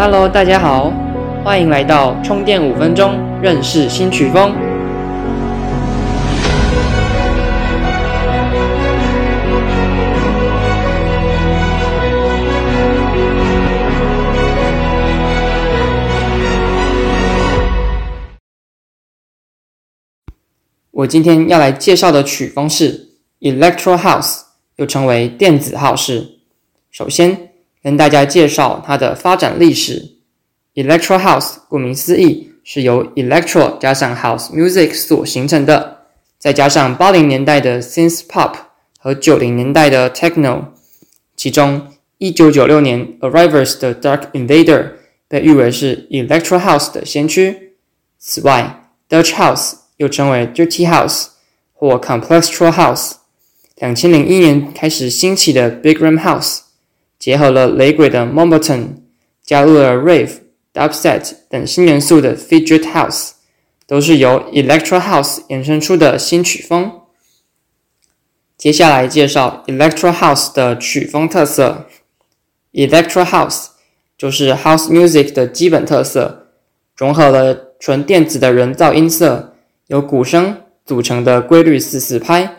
Hello，大家好，欢迎来到充电五分钟认识新曲风。我今天要来介绍的曲风是 Electro House，又称为电子号式。首先跟大家介绍它的发展历史。Electro House 顾名思义是由 Electro 加上 House Music 所形成的，再加上八零年代的 Synth Pop 和九零年代的 Techno。其中，一九九六年 Arrivals 的 Dark Invader 被誉为是 Electro House 的先驱。此外，Dutch House 又称为 Dirty House 或 Complextro House。两千零一年开始兴起的 Big Room House。结合了雷鬼的 m o m b a t o n 加入了 Rave、Dubstep 等新元素的 Fidget House，都是由 Electro House 衍生出的新曲风。接下来介绍 Electro House 的曲风特色。Electro House 就是 House Music 的基本特色，融合了纯电子的人造音色，由鼓声组成的规律四四拍，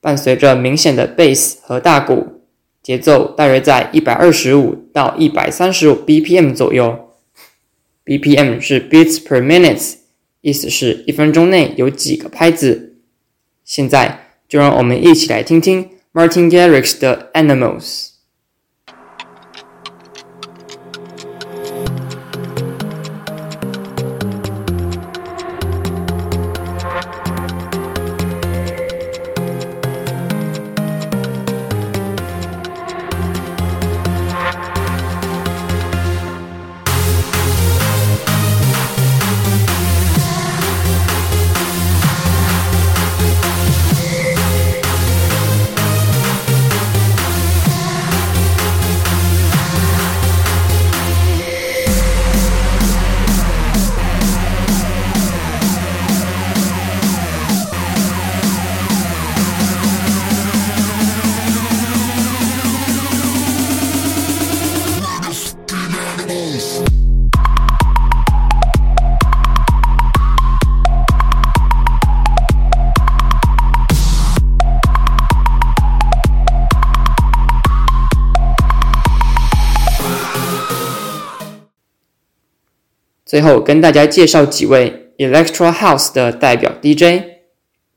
伴随着明显的 Bass 和大鼓。节奏大约在一百二十五到一百三十五 BPM 左右，BPM 是 beats per minutes，意思是一分钟内有几个拍子。现在就让我们一起来听听 Martin Garrix 的 Animals。最后跟大家介绍几位 Electro House 的代表 DJ，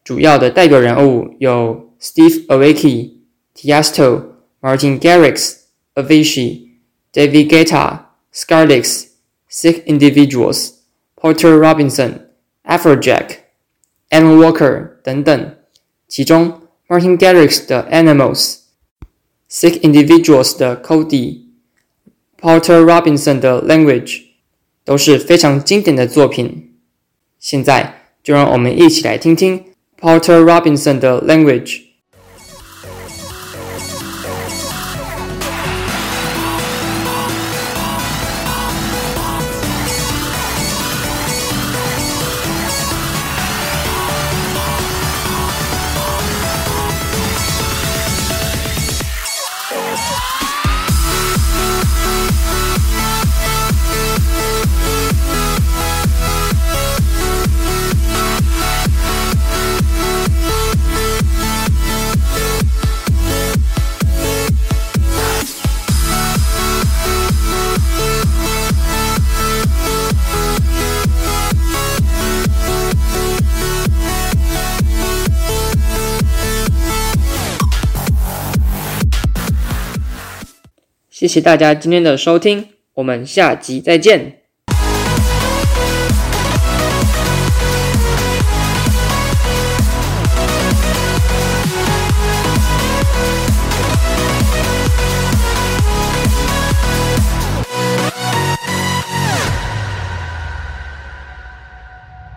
主要的代表人物有 Steve Aoki、Tiesto、Martin Garrix、Avicii、David Guetta、Skrillex、Sick Individuals、Porter Robinson、Afrojack、Alan Walker 等等。其中 Martin Garrix 的 Animals、Sick Individuals 的 Cody、Porter Robinson 的 Language。 都是非常经典的作品。现在就让我们一起来听听 Porter Robinson 的 Language。谢谢大家今天的收听，我们下集再见。